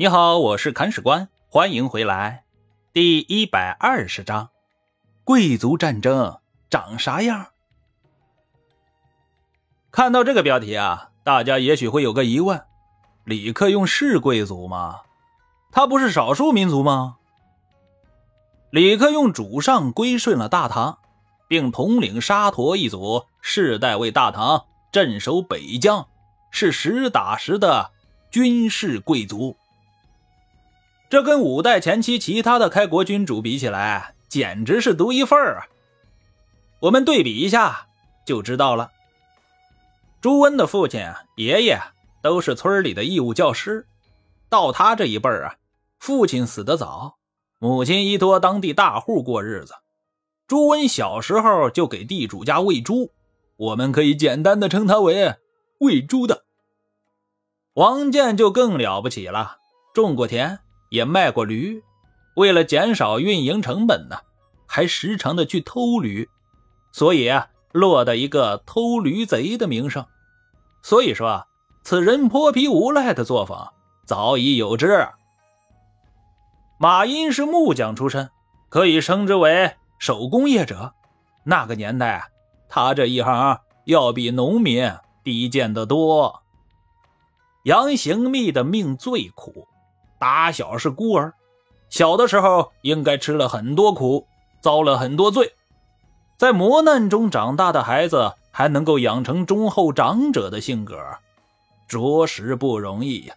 你好，我是砍史官，欢迎回来。第一百二十章，贵族战争长啥样？看到这个标题啊，大家也许会有个疑问：李克用是贵族吗？他不是少数民族吗？李克用主上归顺了大唐，并统领沙陀一族，世代为大唐镇守北疆，是实打实的军事贵族。这跟五代前期其他的开国君主比起来，简直是独一份儿啊！我们对比一下就知道了。朱温的父亲、爷爷都是村里的义务教师，到他这一辈儿啊，父亲死得早，母亲依托当地大户过日子。朱温小时候就给地主家喂猪，我们可以简单的称他为喂猪的。王建就更了不起了，种过田。也卖过驴，为了减少运营成本呢，还时常的去偷驴，所以啊，落得一个偷驴贼的名声。所以说啊，此人泼皮无赖的作风早已有之。马殷是木匠出身，可以称之为手工业者。那个年代啊，他这一行要比农民低贱得多。杨行密的命最苦。打小是孤儿，小的时候应该吃了很多苦，遭了很多罪，在磨难中长大的孩子还能够养成忠厚长者的性格，着实不容易呀。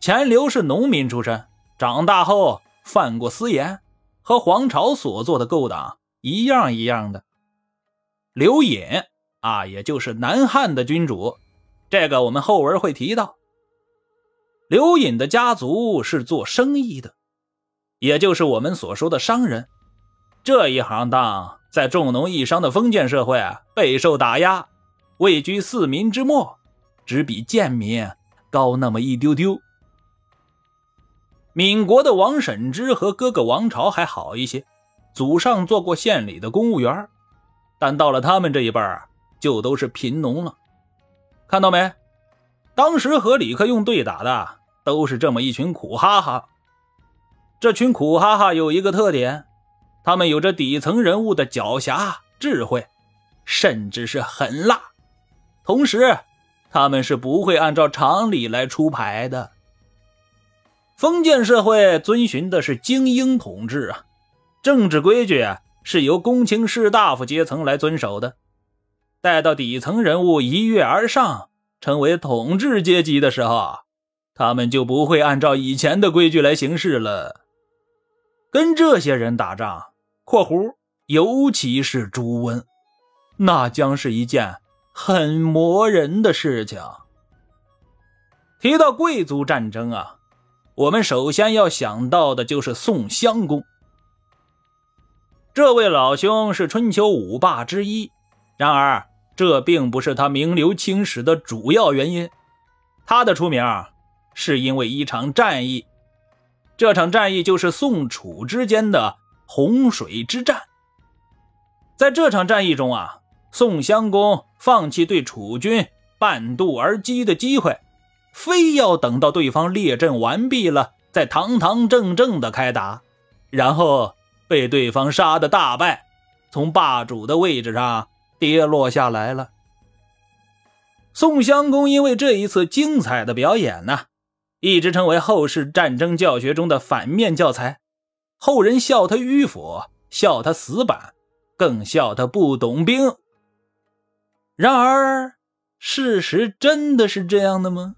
钱刘是农民出身，长大后犯过私盐，和黄巢所做的勾当一样一样的。刘隐啊，也就是南汉的君主，这个我们后文会提到。刘隐的家族是做生意的，也就是我们所说的商人。这一行当在重农抑商的封建社会备受打压，位居四民之末，只比贱民高那么一丢丢。闽国的王审知和哥哥王朝还好一些，祖上做过县里的公务员，但到了他们这一辈就都是贫农了。看到没？当时和李克用对打的。都是这么一群苦哈哈。这群苦哈哈有一个特点，他们有着底层人物的狡黠智慧，甚至是狠辣。同时，他们是不会按照常理来出牌的。封建社会遵循的是精英统治啊，政治规矩是由公卿士大夫阶层来遵守的。待到底层人物一跃而上，成为统治阶级的时候。他们就不会按照以前的规矩来行事了。跟这些人打仗（括弧尤其是朱温），那将是一件很磨人的事情。提到贵族战争啊，我们首先要想到的就是宋襄公。这位老兄是春秋五霸之一，然而这并不是他名留青史的主要原因。他的出名。是因为一场战役，这场战役就是宋楚之间的洪水之战。在这场战役中啊，宋襄公放弃对楚军半渡而击的机会，非要等到对方列阵完毕了，再堂堂正正的开打，然后被对方杀的大败，从霸主的位置上跌落下来了。宋襄公因为这一次精彩的表演呢。一直成为后世战争教学中的反面教材，后人笑他迂腐，笑他死板，更笑他不懂兵。然而，事实真的是这样的吗？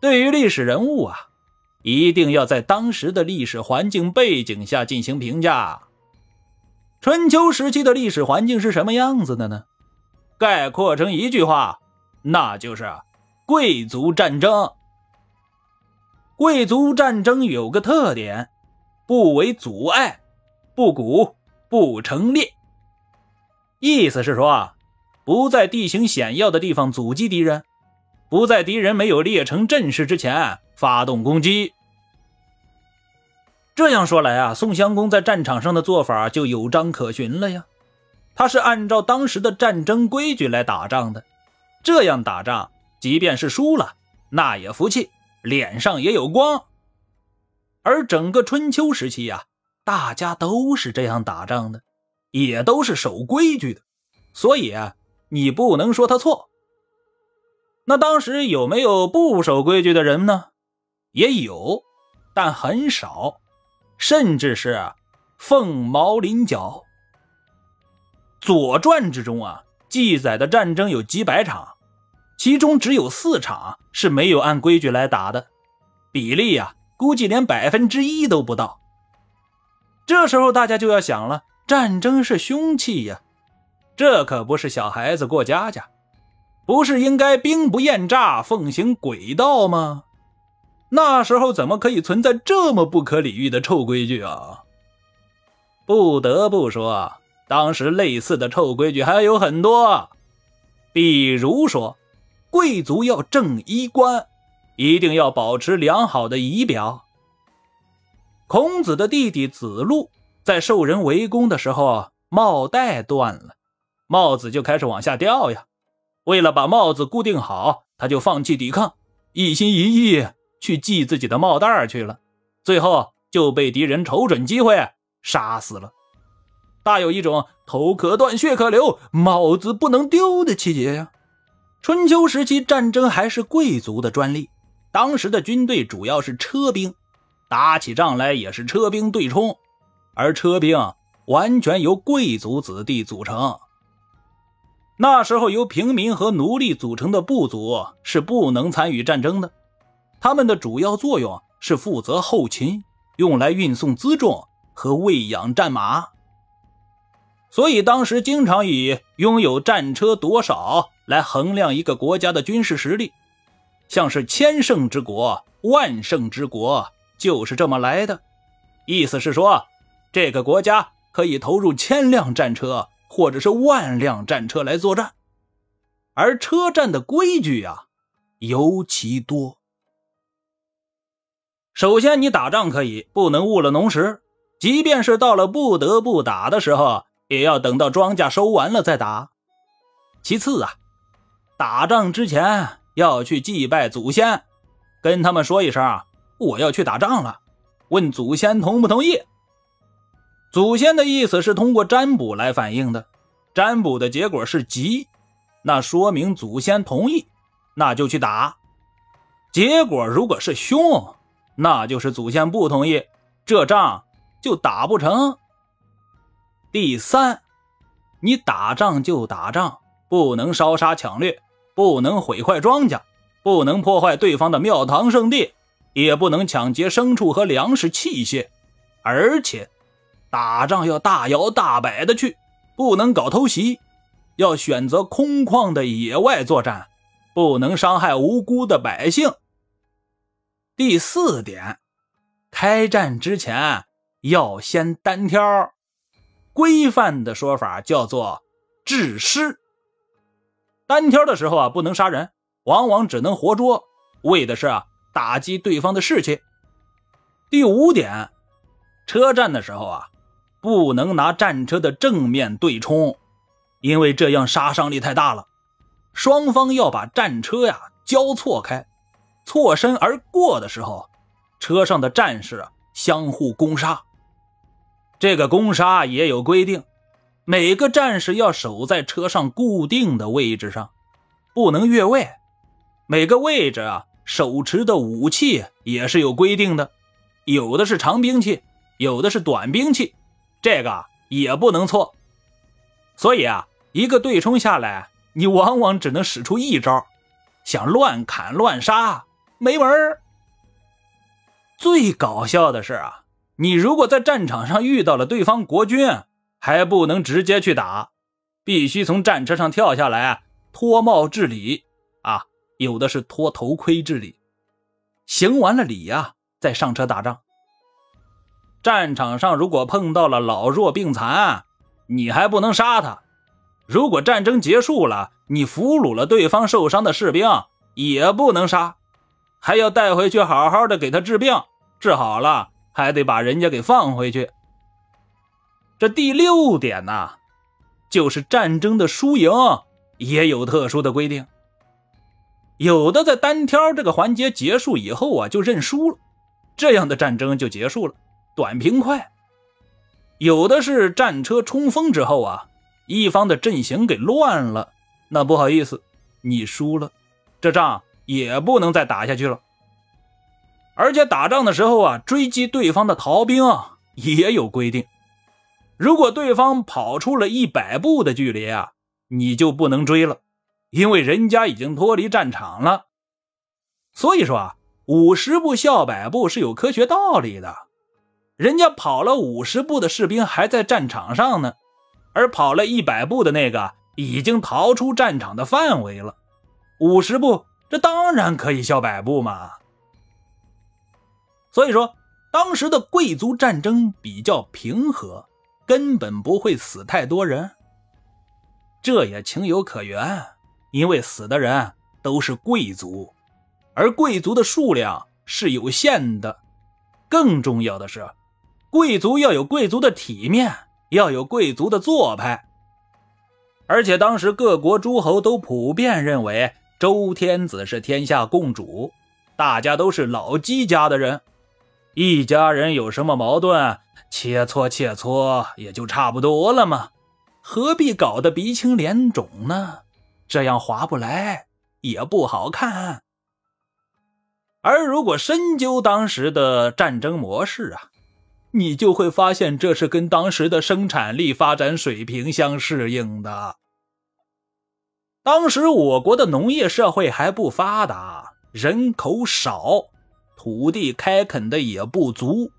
对于历史人物啊，一定要在当时的历史环境背景下进行评价。春秋时期的历史环境是什么样子的呢？概括成一句话，那就是贵族战争。贵族战争有个特点，不为阻碍，不鼓，不成列。意思是说啊，不在地形险要的地方阻击敌人，不在敌人没有列成阵势之前发动攻击。这样说来啊，宋襄公在战场上的做法就有章可循了呀。他是按照当时的战争规矩来打仗的，这样打仗，即便是输了，那也服气。脸上也有光。而整个春秋时期呀，大家都是这样打仗的，也都是守规矩的，所以啊，你不能说他错。那当时有没有不守规矩的人呢？也有，但很少，甚至是凤毛麟角。《左传》之中啊，记载的战争有几百场，其中只有四场是没有按规矩来打的，比例呀。估计连百分之一都不到。这时候大家就要想了：战争是凶器呀，这可不是小孩子过家家，不是应该兵不厌诈、奉行诡道吗？那时候怎么可以存在这么不可理喻的臭规矩啊？不得不说，当时类似的臭规矩还有很多，比如说，贵族要正衣冠。一定要保持良好的仪表。孔子的弟弟子路在受人围攻的时候，帽带断了，帽子就开始往下掉呀。为了把帽子固定好，他就放弃抵抗，一心一意去系自己的帽带去了。最后就被敌人瞅准机会杀死了，大有一种头可断血可流，帽子不能丢的气节呀。春秋时期战争还是贵族的专利。当时的军队主要是车兵，打起仗来也是车兵对冲，而车兵完全由贵族子弟组成。那时候由平民和奴隶组成的部族是不能参与战争的，他们的主要作用是负责后勤，用来运送辎重和喂养战马。所以当时经常以拥有战车多少来衡量一个国家的军事实力。像是千胜之国、万胜之国，就是这么来的。意思是说，这个国家可以投入千辆战车，或者是万辆战车来作战。而车站的规矩呀，尤其多。首先，你打仗可以不能误了农时，即便是到了不得不打的时候，也要等到庄稼收完了再打。其次啊，打仗之前。要去祭拜祖先，跟他们说一声啊，我要去打仗了，问祖先同不同意。祖先的意思是通过占卜来反映的，占卜的结果是吉，那说明祖先同意，那就去打。结果如果是凶，那就是祖先不同意，这仗就打不成。第三，你打仗就打仗，不能烧杀抢掠。不能毁坏庄稼，不能破坏对方的庙堂圣地，也不能抢劫牲畜和粮食器械，而且打仗要大摇大摆的去，不能搞偷袭，要选择空旷的野外作战，不能伤害无辜的百姓。第四点，开战之前要先单挑，规范的说法叫做制师。单挑的时候啊，不能杀人，往往只能活捉，为的是啊打击对方的士气。第五点，车战的时候啊，不能拿战车的正面对冲，因为这样杀伤力太大了。双方要把战车呀交错开，错身而过的时候，车上的战士相互攻杀。这个攻杀也有规定。每个战士要守在车上固定的位置上，不能越位。每个位置啊，手持的武器也是有规定的，有的是长兵器，有的是短兵器，这个也不能错。所以啊，一个对冲下来，你往往只能使出一招，想乱砍乱杀没门儿。最搞笑的是啊，你如果在战场上遇到了对方国军。还不能直接去打，必须从战车上跳下来脱帽致礼啊！有的是脱头盔致礼，行完了礼呀，再上车打仗。战场上如果碰到了老弱病残，你还不能杀他；如果战争结束了，你俘虏了对方受伤的士兵，也不能杀，还要带回去好好的给他治病，治好了还得把人家给放回去。这第六点呢，就是战争的输赢也有特殊的规定。有的在单挑这个环节结束以后啊就认输了，这样的战争就结束了，短平快。有的是战车冲锋之后啊，一方的阵型给乱了，那不好意思，你输了，这仗也不能再打下去了。而且打仗的时候啊，追击对方的逃兵啊也有规定，如果对方跑出了一百步的距离啊，你就不能追了。因为人家已经脱离战场了，所以说啊，五十步笑百步是有科学道理的。人家跑了五十步的士兵还在战场上呢，而跑了一百步的那个已经逃出战场的范围了。五十步，这当然可以笑百步嘛。所以说，当时的贵族战争比较平和，根本不会死太多人，这也情有可原。因为死的人都是贵族，而贵族的数量是有限的。更重要的是，贵族要有贵族的体面，要有贵族的做派。而且当时各国诸侯都普遍认为周天子是天下共主，大家都是老姬家的人，一家人有什么矛盾，切磋切磋也就差不多了嘛，何必搞得鼻青脸肿呢？这样划不来，也不好看。而如果深究当时的战争模式啊，你就会发现这是跟当时的生产力发展水平相适应的。当时我国的农业社会还不发达，人口少，土地开垦的也不足。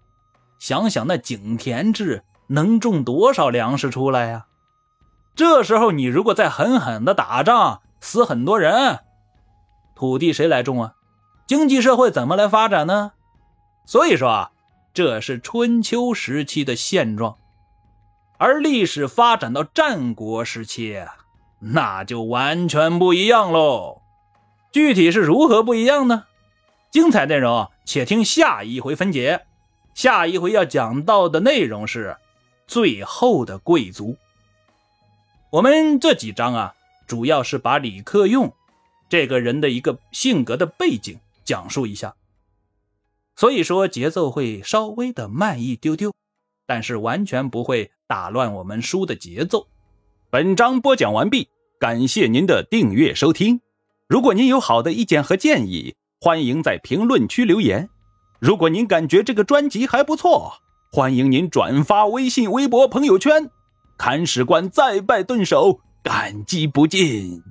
想想那井田制能种多少粮食出来呀？这时候，你如果再狠狠的打仗，死很多人，土地谁来种啊？经济社会怎么来发展呢？所以说啊，这是春秋时期的现状，而历史发展到战国时期，那就完全不一样喽。具体是如何不一样呢？精彩内容，且听下一回分解。下一回要讲到的内容是最后的贵族。我们这几章啊，主要是把李克用这个人的一个性格的背景讲述一下，所以说节奏会稍微的慢一丢丢，但是完全不会打乱我们书的节奏。本章播讲完毕，感谢您的订阅收听。如果您有好的意见和建议，欢迎在评论区留言。如果您感觉这个专辑还不错，欢迎您转发微信、微博、朋友圈。看史官再拜顿首，感激不尽。